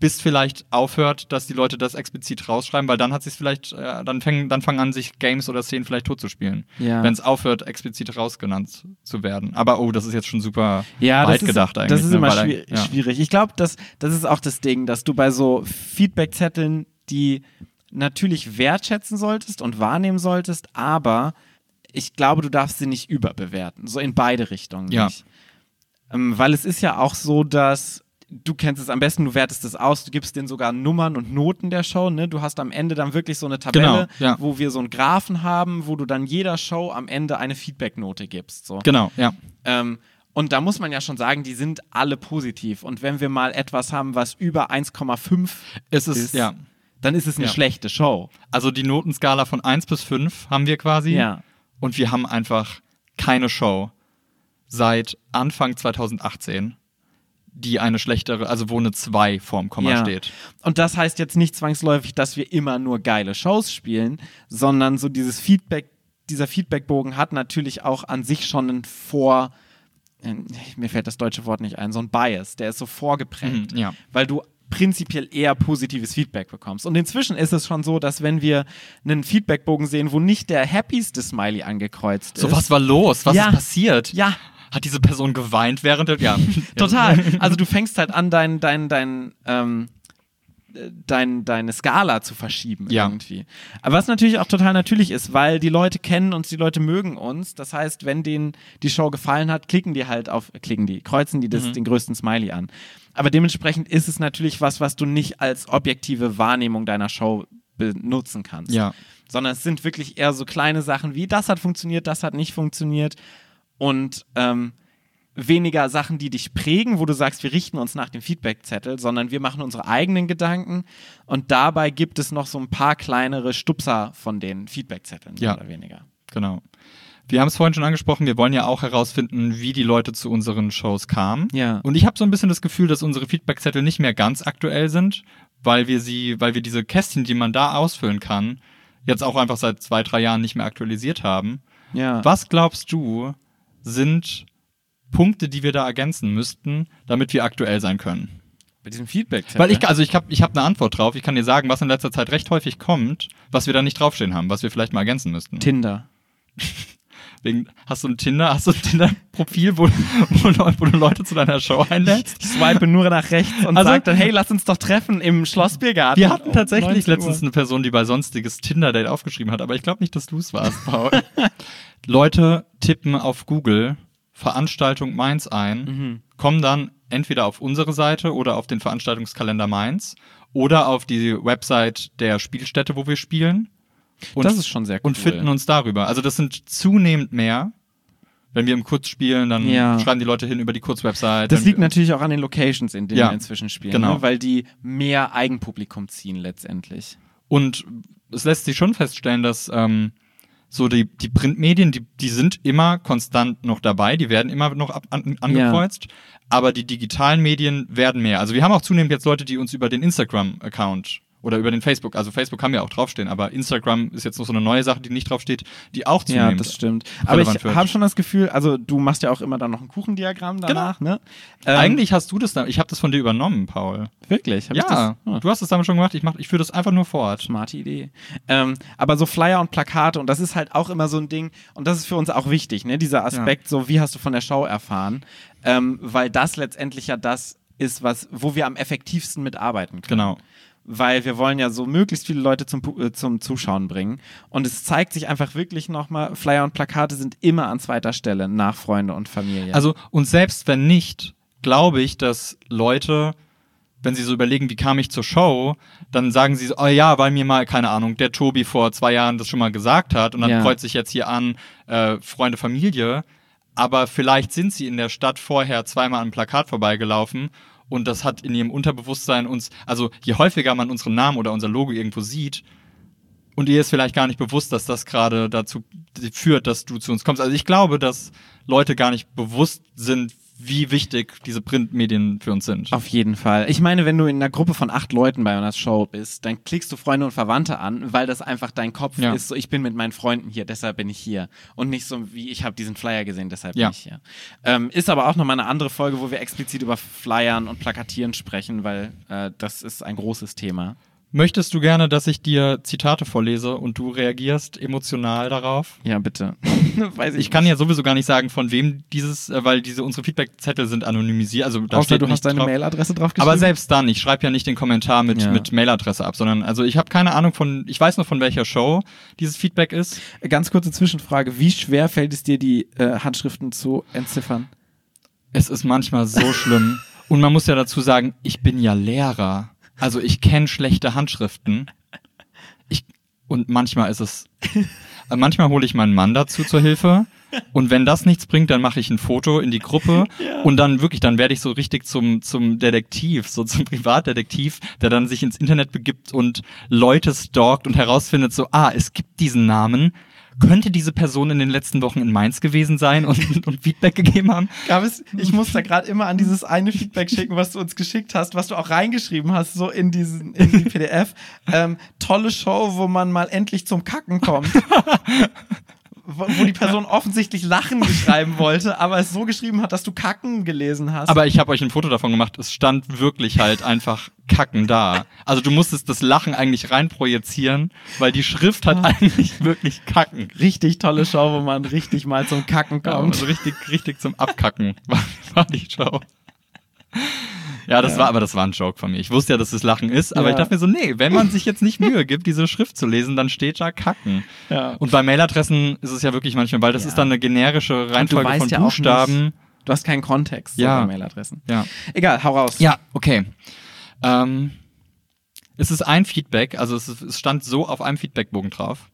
bis vielleicht aufhört, dass die Leute das explizit rausschreiben, weil dann hat sich vielleicht, äh, dann fangen, dann fangen an, sich Games oder Szenen vielleicht totzuspielen. Ja. Wenn es aufhört, explizit rausgenannt zu werden. Aber oh, das ist jetzt schon super Ja, weit ist, gedacht eigentlich. Das ist ne? immer schwierig. ja. schwierig. Ich glaube, das, das ist auch das Ding, dass du bei so Feedbackzetteln, die natürlich wertschätzen solltest und wahrnehmen solltest, aber ich glaube, du darfst sie nicht überbewerten. So in beide Richtungen Ja. Ähm, weil es ist ja auch so, dass du kennst es am besten, du wertest es aus, du gibst denen sogar Nummern und Noten der Show, ne? Du hast am Ende dann wirklich so eine Tabelle, Genau, ja. wo wir so einen Graphen haben, wo du dann jeder Show am Ende eine Feedbacknote gibst. So. Genau, ja. Ähm, und da muss man ja schon sagen, die sind alle positiv. Und wenn wir mal etwas haben, was über 1,5 Es ist, ist, ja. dann ist es eine Ja. schlechte Show. Also die Notenskala von 1 bis 5 haben wir quasi. Ja. Und wir haben einfach keine Show seit Anfang 2018, die eine schlechtere, also wo eine 2 vorm Komma Ja. steht. Und das heißt jetzt nicht zwangsläufig, dass wir immer nur geile Shows spielen, sondern so dieses Feedback, dieser Feedbackbogen hat natürlich auch an sich schon einen Vor, äh, mir fällt das deutsche Wort nicht ein, so ein Bias, der ist so vorgeprägt, Mhm, ja. weil du prinzipiell eher positives Feedback bekommst. Und inzwischen ist es schon so, dass wenn wir einen Feedbackbogen sehen, wo nicht der happieste Smiley angekreuzt So, ist. was war los? Was Ja. ist passiert? Ja, Hat diese Person geweint während der. Ja. Total. Also du fängst halt an, dein, dein, dein, ähm, äh, dein, deine Skala zu verschieben Ja. irgendwie. Aber was natürlich auch total natürlich ist, weil die Leute kennen uns, die Leute mögen uns. Das heißt, wenn denen die Show gefallen hat, klicken die halt auf, klicken die, kreuzen die das, Mhm. den größten Smiley an. Aber dementsprechend ist es natürlich was, was du nicht als objektive Wahrnehmung deiner Show benutzen kannst Ja. sondern es sind wirklich eher so kleine Sachen wie, das hat funktioniert, das hat nicht funktioniert und ähm, weniger Sachen, die dich prägen, wo du sagst, wir richten uns nach dem Feedbackzettel, sondern wir machen unsere eigenen Gedanken und dabei gibt es noch so ein paar kleinere Stupser von den Feedbackzetteln, mehr Ja. oder weniger. Genau. Wir haben es vorhin schon angesprochen, wir wollen ja auch herausfinden, wie die Leute zu unseren Shows kamen. Ja. Und ich habe so ein bisschen das Gefühl, dass unsere Feedbackzettel nicht mehr ganz aktuell sind, weil wir sie, weil wir diese Kästchen, die man da ausfüllen kann, jetzt auch einfach seit zwei, drei Jahren nicht mehr aktualisiert haben. Ja. Was glaubst du, sind Punkte, die wir da ergänzen müssten, damit wir aktuell sein können? Bei diesem Feedbackzettel? Weil ich, also ich habe ich hab eine Antwort drauf. Ich kann dir sagen, was in letzter Zeit recht häufig kommt, was wir da nicht draufstehen haben, was wir vielleicht mal ergänzen müssten. Tinder. Wegen, hast du ein Tinder, hast du ein Tinder-Profil, wo, wo, wo du Leute zu deiner Show einlädst? Ich swipe nur nach rechts und Also- sag dann, hey, lass uns doch treffen im Schlossbiergarten. Wir hatten tatsächlich 19 Uhr. letztens eine Person, die bei sonstiges Tinder-Date aufgeschrieben hat, aber ich glaube nicht, dass du es warst, Paul. Leute tippen auf Google Veranstaltung Mainz ein, Mhm. kommen dann entweder auf unsere Seite oder auf den Veranstaltungskalender Mainz oder auf die Website der Spielstätte, wo wir spielen. Und, das ist schon sehr cool. und finden uns darüber. Also das sind zunehmend mehr. Wenn wir im Kurz spielen, dann Ja. schreiben die Leute hin über die Kurz-Website. Das liegt natürlich auch an den Locations, in denen Ja, wir inzwischen spielen, genau. ne? weil die mehr Eigenpublikum ziehen letztendlich. Und es lässt sich schon feststellen, dass ähm, so die, die Printmedien, die, die sind immer konstant noch dabei, die werden immer noch ab, an, angekreuzt, aber die digitalen Medien werden mehr. Also wir haben auch zunehmend jetzt Leute, die uns über den Instagram-Account Oder über den Facebook. Also Facebook kann ja auch draufstehen, aber Instagram ist jetzt noch so eine neue Sache, die nicht draufsteht, die auch Ja, zunehmend das stimmt. Aber ich habe schon das Gefühl, also du machst ja auch immer dann noch ein Kuchendiagramm danach, ne? Ähm, Eigentlich hast du das da, ich habe das von dir übernommen, Paul. wirklich. Ja, das? Ah. du hast es damit schon gemacht, ich, mach- ich führe das einfach nur fort. Smarte Idee. Ähm, aber so Flyer und Plakate, und das ist halt auch immer so ein Ding, und das ist für uns auch wichtig, ne? Dieser Aspekt, so wie hast du von der Show erfahren, ähm, weil das letztendlich ja das ist, was, wo wir am effektivsten mitarbeiten können. Genau. Weil wir wollen ja so möglichst viele Leute zum, äh, zum Zuschauen bringen. Und es zeigt sich einfach wirklich nochmal, Flyer und Plakate sind immer an zweiter Stelle nach Freunde und Familie. Also, und selbst wenn nicht, glaube ich, dass Leute, wenn sie so überlegen, wie kam ich zur Show, dann sagen sie so, oh ja, weil mir mal, keine Ahnung, der Tobi vor zwei Jahren das schon mal gesagt hat und dann Ja. kreuzt sich jetzt hier an, äh, Freunde, Familie. Aber vielleicht sind sie in der Stadt vorher zweimal an einem Plakat vorbeigelaufen und das hat in ihrem Unterbewusstsein uns, also je häufiger man unseren Namen oder unser Logo irgendwo sieht, und ihr ist vielleicht gar nicht bewusst, dass das gerade dazu führt, dass du zu uns kommst. Also ich glaube, dass Leute gar nicht bewusst sind, wie wichtig diese Printmedien für uns sind. Auf jeden Fall. Ich meine, wenn du in einer Gruppe von acht Leuten bei einer Show bist, dann klickst du Freunde und Verwandte an, weil das einfach dein Kopf Ja. ist, so ich bin mit meinen Freunden hier, deshalb bin ich hier. Und nicht so wie ich habe diesen Flyer gesehen, deshalb Ja. bin ich hier. Ähm, ist aber auch nochmal eine andere Folge, wo wir explizit über Flyern und Plakatieren sprechen, weil äh, das ist ein großes Thema. Möchtest du gerne, dass ich dir Zitate vorlese und du reagierst emotional darauf? Ja, bitte. Weiß Ich kann ja sowieso gar nicht sagen, von wem dieses, äh, weil diese unsere Feedbackzettel sind anonymisiert, also da Außer steht du hast deine. Mailadresse drauf geschrieben. Aber selbst dann, ich schreibe ja nicht den Kommentar mit, Ja. mit Mailadresse ab, sondern also ich habe keine Ahnung von, ich weiß nur von welcher Show dieses Feedback ist. Ganz kurze Zwischenfrage. Wie schwer fällt es dir, die äh, Handschriften zu entziffern? Es ist manchmal so schlimm. Und man muss ja dazu sagen, ich bin ja Lehrer. Also ich kenne schlechte Handschriften. Ich, und manchmal ist es. äh, Manchmal hole ich meinen Mann dazu zur Hilfe. Und wenn das nichts bringt, dann mache ich ein Foto in die Gruppe und dann wirklich, dann werde ich so richtig zum, zum Detektiv, so zum Privatdetektiv, der dann sich ins Internet begibt und Leute stalkt und herausfindet so, ah, es gibt diesen Namen. Könnte diese Person in den letzten Wochen in Mainz gewesen sein und, und Feedback gegeben haben? Gab es, ich muss da gerade immer an dieses eine Feedback schicken, was du uns geschickt hast, was du auch reingeschrieben hast, so in diesen in die PDF. Ähm, tolle Show, wo man mal endlich zum Kacken kommt. wo, die Person offensichtlich Lachen schreiben wollte, aber es so geschrieben hat, dass du Kacken gelesen hast. Aber ich habe euch ein Foto davon gemacht. Es stand wirklich halt einfach Kacken da. Also du musstest das Lachen eigentlich reinprojizieren, weil die Schrift hat eigentlich wirklich Kacken. richtig tolle Show, wo man richtig mal zum Kacken Ja, kommt. also richtig, richtig zum Abkacken war, war die Show. Ja, das war, aber das war ein Joke von mir. Ich wusste ja, dass es Lachen ist, aber Ja. ich dachte mir so, nee, wenn man sich jetzt nicht Mühe gibt, diese Schrift zu lesen, dann steht da Kacken. Ja. Und bei Mailadressen ist es ja wirklich manchmal, weil das Ja. ist dann eine generische Reihenfolge von ja Buchstaben. nicht- Du hast keinen Kontext Ja. bei Mailadressen. Ja. Egal, hau raus. Ja, okay. Ähm, es ist ein Feedback, also es, es stand so auf einem Feedbackbogen drauf.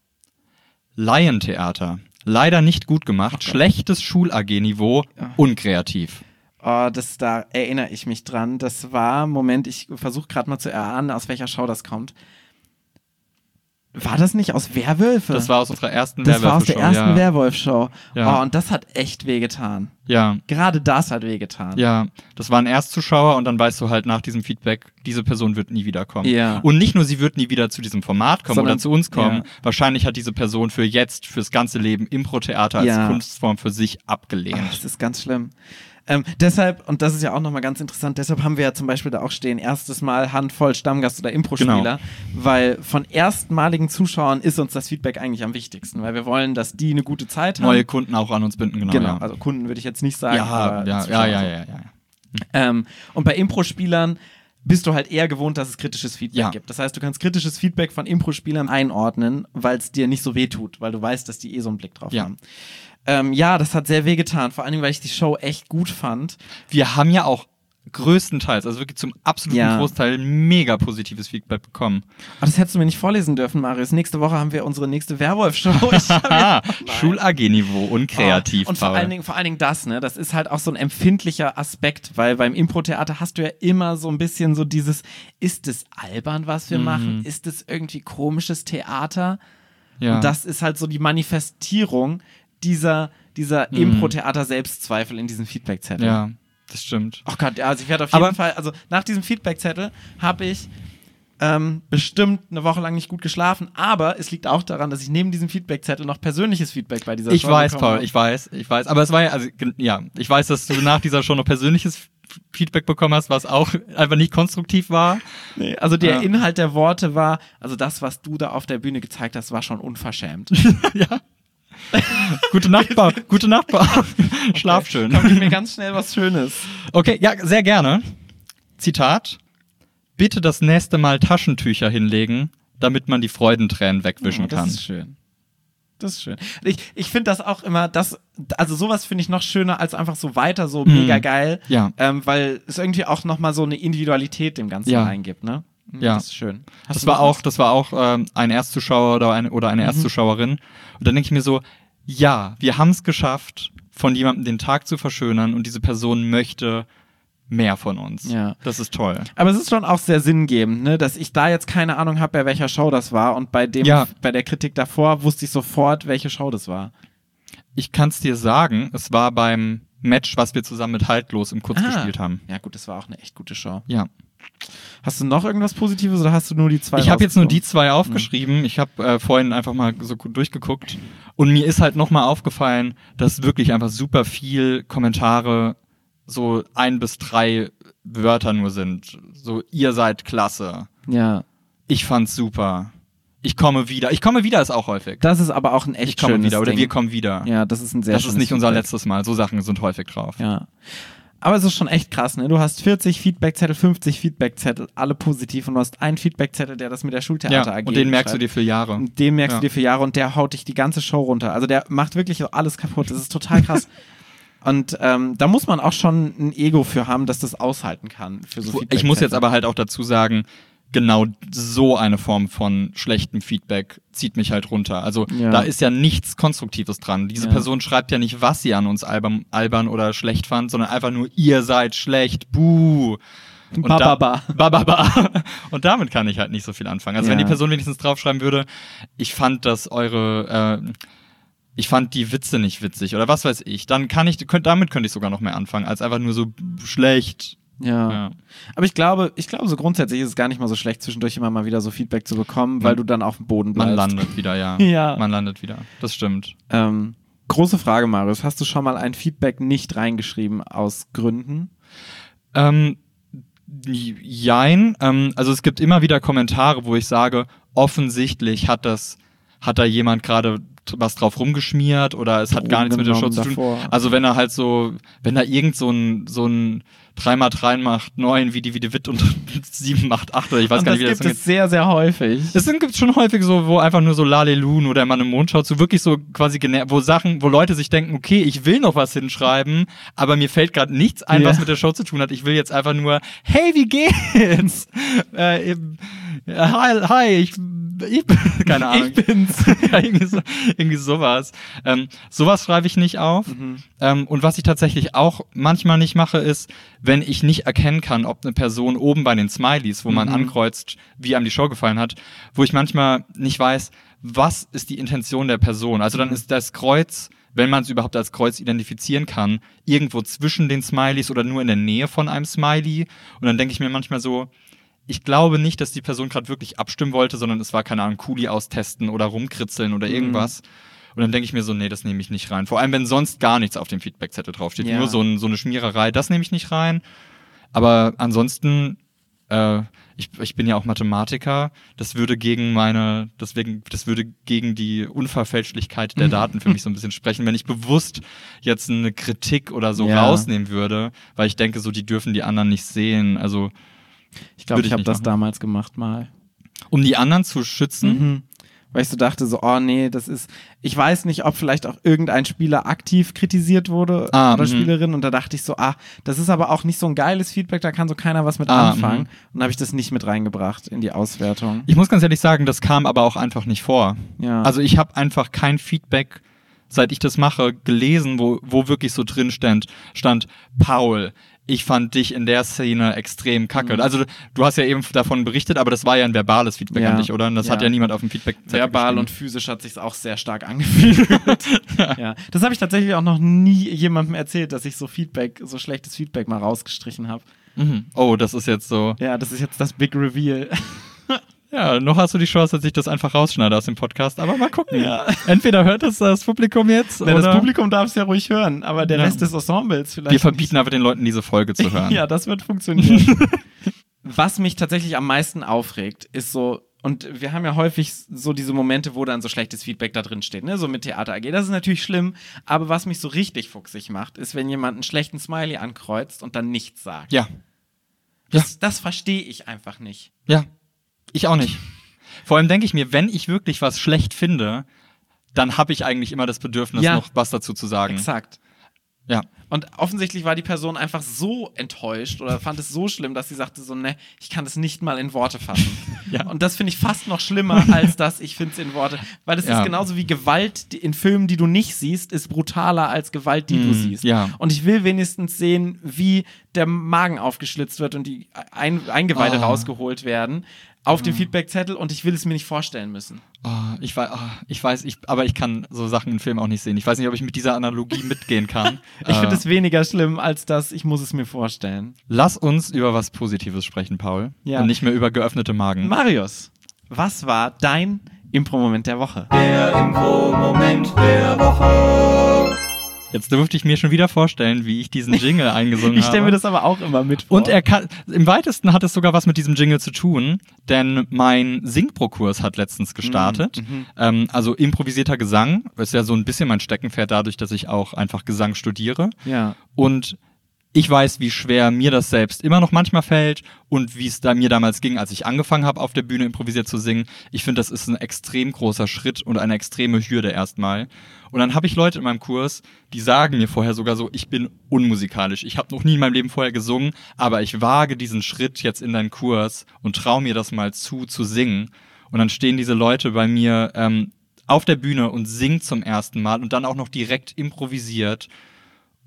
Laientheater. Leider nicht gut gemacht, schlechtes Schul-AG-Niveau, unkreativ. Oh, das, da erinnere ich mich dran. Das war, Moment, ich versuche gerade mal zu erahnen, aus welcher Show das kommt. War das nicht aus Werwölfe? Das war aus unserer ersten das war aus der ersten ja. Werwolf-Show. Ja. Oh, und das hat echt wehgetan. Ja, Gerade das hat wehgetan. ja. Das waren Erstzuschauer und dann weißt du halt nach diesem Feedback, diese Person wird nie wiederkommen. Ja. Und nicht nur sie wird nie wieder zu diesem Format kommen Sondern- oder zu uns kommen, ja. wahrscheinlich hat diese Person für jetzt, fürs ganze Leben Impro-Theater als. Kunstform für sich abgelehnt. Ach, das ist ganz schlimm. Ähm, deshalb, und das ist ja auch nochmal ganz interessant, deshalb haben wir ja zum Beispiel da auch stehen, erstes Mal Handvoll Stammgast oder Impro-Spieler, weil von erstmaligen Zuschauern ist uns das Feedback eigentlich am wichtigsten, weil wir wollen, dass die eine gute Zeit haben. Neue Kunden auch an uns binden, genau. genau, ja. also Kunden würde ich jetzt nicht sagen. ja, aber ja, ja, ja, ja, ja. Ähm, und bei Impro-Spielern bist du halt eher gewohnt, dass es kritisches Feedback Ja. gibt. Das heißt, du kannst kritisches Feedback von Impro-Spielern einordnen, weil es dir nicht so weh tut, weil du weißt, dass die eh so einen Blick drauf Ja. haben. Ähm, ja, das hat sehr weh getan, vor allen Dingen, weil ich die Show echt gut fand. Wir haben ja auch größtenteils, also wirklich zum absoluten Ja. Großteil, mega positives Feedback bekommen. Aber das hättest du mir nicht vorlesen dürfen, Marius. Nächste Woche haben wir unsere nächste Werwolf-Show. Ah, Schul-AG-Niveau und kreativ. Oh, Und vor allen, Dingen, vor allen Dingen das, ne? Das ist halt auch so ein empfindlicher Aspekt, weil beim Impro-Theater hast du ja immer so ein bisschen so dieses, ist es albern, was wir machen? Ist es irgendwie komisches Theater? ja. Und das ist halt so die Manifestierung dieser, dieser Impro-Theater-Selbstzweifel in diesen Feedbackzetteln. ja, das stimmt. Oh Gott, ja, also ich werde auf jeden Aber- Fall, also nach diesem Feedbackzettel habe ich ähm, bestimmt eine Woche lang nicht gut geschlafen, aber es liegt auch daran, dass ich neben diesem Feedbackzettel noch persönliches Feedback bei dieser Ich Show weiß, bekommen Paul, habe. ich weiß, ich weiß. Aber es war ja, also, ja, ich weiß, dass du nach dieser Show noch persönliches Feedback bekommen hast, was auch einfach nicht konstruktiv war. Nee, also der Ja. Inhalt der Worte war, also das, was du da auf der Bühne gezeigt hast, war schon unverschämt. ja. Gute Nachbar, gute Nachbar. Schlaf schön. Komm, gib mir ganz schnell was Schönes. Okay, ja, sehr gerne. Zitat. Bitte das nächste Mal Taschentücher hinlegen, damit man die Freudentränen wegwischen Oh, das kann. ist schön. Das ist schön. Ich, ich finde das auch immer, das, also sowas finde ich noch schöner als einfach so weiter, so mega geil. Mhm. Ja. Ähm, weil es irgendwie auch nochmal so eine Individualität dem Ganzen Ja. reingibt, ne? Mhm, Ja. Das ist schön. Hast Das war auch, das war auch ähm, ein Erstzuschauer oder eine, oder eine Mhm. Erstzuschauerin. Und dann denke ich mir so, ja, wir haben es geschafft, von jemandem den Tag zu verschönern und diese Person möchte mehr von uns. Ja. Das ist toll. Aber es ist schon auch sehr sinngebend, ne, dass ich da jetzt keine Ahnung habe, bei welcher Show das war und bei dem, Ja. bei der Kritik davor wusste ich sofort, welche Show das war. Ich kann es dir sagen, es war beim Match, was wir zusammen mit Haltlos im Kurz Ah. gespielt haben. Ja, gut, das war auch eine echt gute Show. Ja. Hast du noch irgendwas Positives oder hast du nur die zwei? Ich habe jetzt nur die zwei aufgeschrieben. Ich habe äh, vorhin einfach mal so gut durchgeguckt und mir ist halt nochmal aufgefallen, dass wirklich einfach super viel Kommentare so ein bis drei Wörter nur sind. So, ihr seid klasse. Ja. Ich fand's super. Ich komme wieder. Ich komme wieder ist auch häufig. Das ist aber auch ein echt ich komme schönes wieder oder Ding. wir kommen wieder. Ja, das ist ein sehr das ist nicht unser Feedback. letztes Mal. So Sachen sind häufig drauf. Ja. Aber es ist schon echt krass, ne? Du hast 40 Feedbackzettel, 50 Feedbackzettel, alle positiv und du hast einen Feedbackzettel, der das mit der Schultheater Ja, AG und den merkst du schreibt. dir für Jahre. Und Den merkst Ja. du dir für Jahre und der haut dich die ganze Show runter. Also der macht wirklich alles kaputt. Das ist total krass. und ähm, da muss man auch schon ein Ego für haben, dass das aushalten kann. Für so ich muss jetzt aber halt auch dazu sagen, genau so eine Form von schlechtem Feedback zieht mich halt runter. Also Ja. da ist ja nichts Konstruktives dran. Diese Ja. Person schreibt ja nicht, was sie an uns albern, albern oder schlecht fand, sondern einfach nur, ihr seid schlecht, buh. Und Ba, da- ba, ba, ba, ba. Und damit kann ich halt nicht so viel anfangen. Also wenn Ja. die Person wenigstens draufschreiben würde, ich fand, dass eure, äh, ich fand die Witze nicht witzig oder was weiß ich, dann kann ich, könnt, damit könnte ich sogar noch mehr anfangen, als einfach nur so schlecht. Ja. Ja. Aber ich glaube, ich glaube, so grundsätzlich ist es gar nicht mal so schlecht, zwischendurch immer mal wieder so Feedback zu bekommen, weil du dann auf dem Boden bleibst. Man landet wieder, ja. Ja. Man landet wieder. Das stimmt. Ähm, große Frage, Marius. Hast du schon mal ein Feedback nicht reingeschrieben aus Gründen? Ähm, jein. Ähm, also es gibt immer wieder Kommentare, wo ich sage, offensichtlich hat das, hat da jemand gerade was drauf rumgeschmiert oder es hat gar nichts mit der Show zu tun. Davor. Also wenn er halt so, wenn da irgend so ein, so ein 3 mal 3 macht 9, wie die, wie die Witt und 7 macht 8 oder ich weiß Und gar das nicht, wie das gibt es sehr, sehr häufig. Es sind gibt's schon häufig so, wo einfach nur so Lalelu nur der Mann im Mond schaut, so wirklich so quasi wo Sachen, wo Leute sich denken, okay, ich will noch was hinschreiben, aber mir fällt gerade nichts ein, Ja. was mit der Show zu tun hat. Ich will jetzt einfach nur, hey, wie geht's? äh, ja, hi, hi, ich, ich keine Ahnung. Ich bin's. ja, irgendwie, so, irgendwie sowas. Ähm, sowas schreibe ich nicht auf. Mhm. Ähm, und was ich tatsächlich auch manchmal nicht mache, ist, wenn ich nicht erkennen kann, ob eine Person oben bei den Smileys, wo man Mhm. ankreuzt, wie einem die Show gefallen hat, wo ich manchmal nicht weiß, was ist die Intention der Person. Also Mhm. dann ist das Kreuz, wenn man es überhaupt als Kreuz identifizieren kann, irgendwo zwischen den Smileys oder nur in der Nähe von einem Smiley. Und dann denke ich mir manchmal so, ich glaube nicht, dass die Person gerade wirklich abstimmen wollte, sondern es war, keine Ahnung, Kuli austesten oder rumkritzeln oder Mhm. irgendwas. Und dann denke ich mir so, nee, das nehme ich nicht rein. Vor allem, wenn sonst gar nichts auf dem Feedbackzettel draufsteht. Ja. Nur so, ein, so eine Schmiererei, das nehme ich nicht rein. Aber ansonsten, äh, ich, ich bin ja auch Mathematiker, das würde gegen meine, deswegen, das würde gegen die Unverfälschlichkeit der Daten für mich so ein bisschen sprechen, wenn ich bewusst jetzt eine Kritik oder so Ja. rausnehmen würde, weil ich denke, so, die dürfen die anderen nicht sehen. Also, Ich glaube, ich ich habe das machen. damals gemacht mal. um die anderen zu schützen, Mhm. Weil ich so dachte, so, oh nee, das ist, ich weiß nicht, ob vielleicht auch irgendein Spieler aktiv kritisiert wurde Ah, oder mhm. Spielerin und da dachte ich so, ah, das ist aber auch nicht so ein geiles Feedback, da kann so keiner was mit Ah, anfangen. mhm. Und habe ich das nicht mit reingebracht in die Auswertung. Ich muss ganz ehrlich sagen, das kam aber auch einfach nicht vor. Ja. Also ich habe einfach kein Feedback, seit ich das mache, gelesen, wo, wo wirklich so drin stand, stand, Paul, ich fand dich in der Szene extrem kacke. Mhm. Also du hast ja eben davon berichtet, aber das war ja ein verbales Feedback Ja. an dich, oder? Und das hat Ja. ja niemand auf dem Feedback Verbal und physisch hat sich auch sehr stark angefühlt. ja. Das habe ich tatsächlich auch noch nie jemandem erzählt, dass ich so Feedback, so schlechtes Feedback mal rausgestrichen habe. mhm. Oh, das ist jetzt so. Ja, das ist jetzt das Big Reveal. Ja, noch hast du die Chance, dass ich das einfach rausschneide aus dem Podcast, aber mal gucken. Ja. Entweder hört es das Publikum jetzt Na, oder das Publikum darf es ja ruhig hören, aber der Ja. Rest des Ensembles vielleicht. wir verbieten aber den Leuten diese Folge zu hören. Ja, das wird funktionieren. Was mich tatsächlich am meisten aufregt, ist so, und wir haben ja häufig so diese Momente, wo dann so schlechtes Feedback da drin steht, ne? So mit Theater AG. Das ist natürlich schlimm, aber was mich so richtig fuchsig macht, ist, wenn jemand einen schlechten Smiley ankreuzt und dann nichts sagt. Ja, Das, das verstehe ich einfach nicht. ja. Ich auch nicht. Vor allem denke ich mir, wenn ich wirklich was schlecht finde, dann habe ich eigentlich immer das Bedürfnis, Ja. noch was dazu zu sagen. Exakt. Ja. Und offensichtlich war die Person einfach so enttäuscht oder fand es so schlimm, dass sie sagte so, ne, ich kann das nicht mal in Worte fassen. Ja. Und das finde ich fast noch schlimmer als das, ich finde es in Worte. Weil das Ja. ist genauso wie Gewalt in Filmen, die du nicht siehst, ist brutaler als Gewalt, die du Mm, siehst. ja. Und ich will wenigstens sehen, wie der Magen aufgeschlitzt wird und die Ein Eingeweide Ah. rausgeholt werden auf dem Feedbackzettel und ich will es mir nicht vorstellen müssen. Oh, ich, weiß, ich weiß, ich, aber ich kann so Sachen in Filmen auch nicht sehen. Ich weiß nicht, ob ich mit dieser Analogie mitgehen kann. Ich finde Es weniger schlimm als das, ich muss es mir vorstellen. Lass uns über was Positives sprechen, Paul. Ja. Und nicht mehr über geöffnete Magen. Marius, was war dein Impro-Moment der Woche? Der Impro-Moment der Woche. Jetzt dürfte ich mir schon wieder vorstellen, wie ich diesen Jingle eingesungen Ich stelle mir habe. das aber auch immer mit vor. Und er kann, im weitesten hat es sogar was mit diesem Jingle zu tun, denn mein Singpro-Kurs hat letztens gestartet. Mhm, Ähm, also improvisierter Gesang ist ja so ein bisschen mein Steckenpferd dadurch, dass ich auch einfach Gesang studiere. ja. Und ich weiß, wie schwer mir das selbst immer noch manchmal fällt und wie es da mir damals ging, als ich angefangen habe, auf der Bühne improvisiert zu singen. Ich finde, das ist ein extrem großer Schritt und eine extreme Hürde erstmal. Und dann habe ich Leute in meinem Kurs, die sagen mir vorher sogar so, ich bin unmusikalisch. Ich habe noch nie in meinem Leben vorher gesungen, aber ich wage diesen Schritt jetzt in deinen Kurs und traue mir das mal zu, zu singen. Und dann stehen diese Leute bei mir ähm, auf der Bühne und singen zum ersten Mal und dann auch noch direkt improvisiert.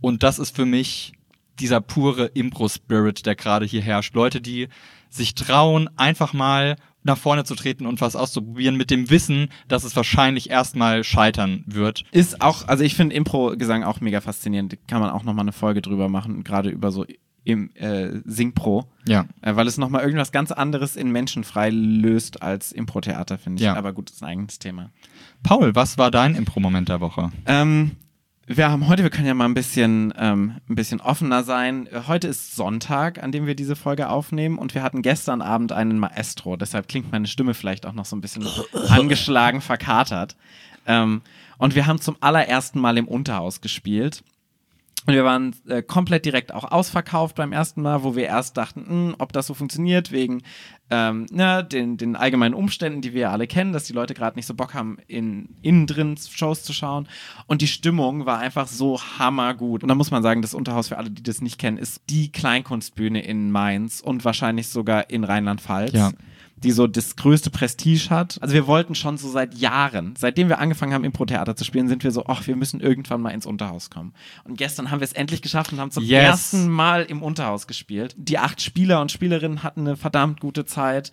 Und das ist für mich dieser pure Impro-Spirit, der gerade hier herrscht. Leute, die sich trauen, einfach mal nach vorne zu treten und was auszuprobieren, mit dem Wissen, dass es wahrscheinlich erstmal scheitern wird. Ist auch, also ich finde Impro-Gesang auch mega faszinierend. Kann man auch nochmal eine Folge drüber machen, gerade über so im äh, Singpro. Ja. Äh, weil es nochmal irgendwas ganz anderes in Menschen frei löst als Impro-Theater, finde ich. Ja. Aber gut, das ist ein eigenes Thema. Paul, was war dein Impro-Moment der Woche? Ähm, wir haben heute, wir können ja mal ein bisschen, ähm, ein bisschen offener sein. Heute ist Sonntag, an dem wir diese Folge aufnehmen und wir hatten gestern Abend einen Maestro. Deshalb klingt meine Stimme vielleicht auch noch so ein bisschen angeschlagen, verkatert. Ähm, und wir haben zum allerersten Mal im Unterhaus gespielt. Und wir waren äh, komplett direkt auch ausverkauft beim ersten Mal, wo wir erst dachten, hm, ob das so funktioniert, wegen ähm, na, den, den allgemeinen Umständen, die wir ja alle kennen, dass die Leute gerade nicht so Bock haben, in, innen drin Shows zu schauen. Und die Stimmung war einfach so hammergut. Und da muss man sagen, das Unterhaus, für alle, die das nicht kennen, ist die Kleinkunstbühne in Mainz und wahrscheinlich sogar in Rheinland-Pfalz. Ja. Die so das größte Prestige hat. Also wir wollten schon so seit Jahren, seitdem wir angefangen haben, Impro-Theater zu spielen, sind wir so, ach, wir müssen irgendwann mal ins Unterhaus kommen. Und gestern haben wir es endlich geschafft und haben zum Yes. ersten Mal im Unterhaus gespielt. Die acht Spieler und Spielerinnen hatten eine verdammt gute Zeit.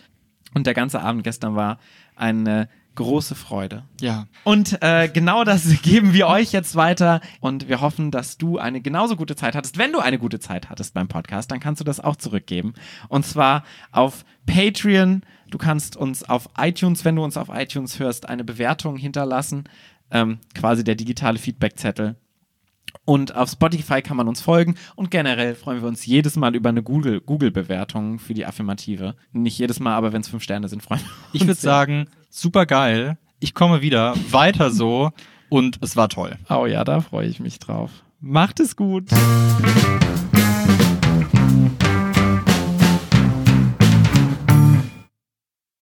Und der ganze Abend gestern war eine große Freude. Ja. Und äh, genau das geben wir euch jetzt weiter. Und wir hoffen, dass du eine genauso gute Zeit hattest. Wenn du eine gute Zeit hattest beim Podcast, dann kannst du das auch zurückgeben. Und zwar auf Patreon. Du kannst uns auf iTunes, wenn du uns auf iTunes hörst, eine Bewertung hinterlassen. Ähm, quasi der digitale Feedbackzettel. Und auf Spotify kann man uns folgen und generell freuen wir uns jedes Mal über eine Google- Google-Bewertung für die Affirmative. Nicht jedes Mal, aber wenn es fünf Sterne sind, freuen wir uns. Ich würde sagen, super geil. Ich komme wieder, weiter so und es war toll. Oh ja, da freue ich mich drauf. Macht es gut.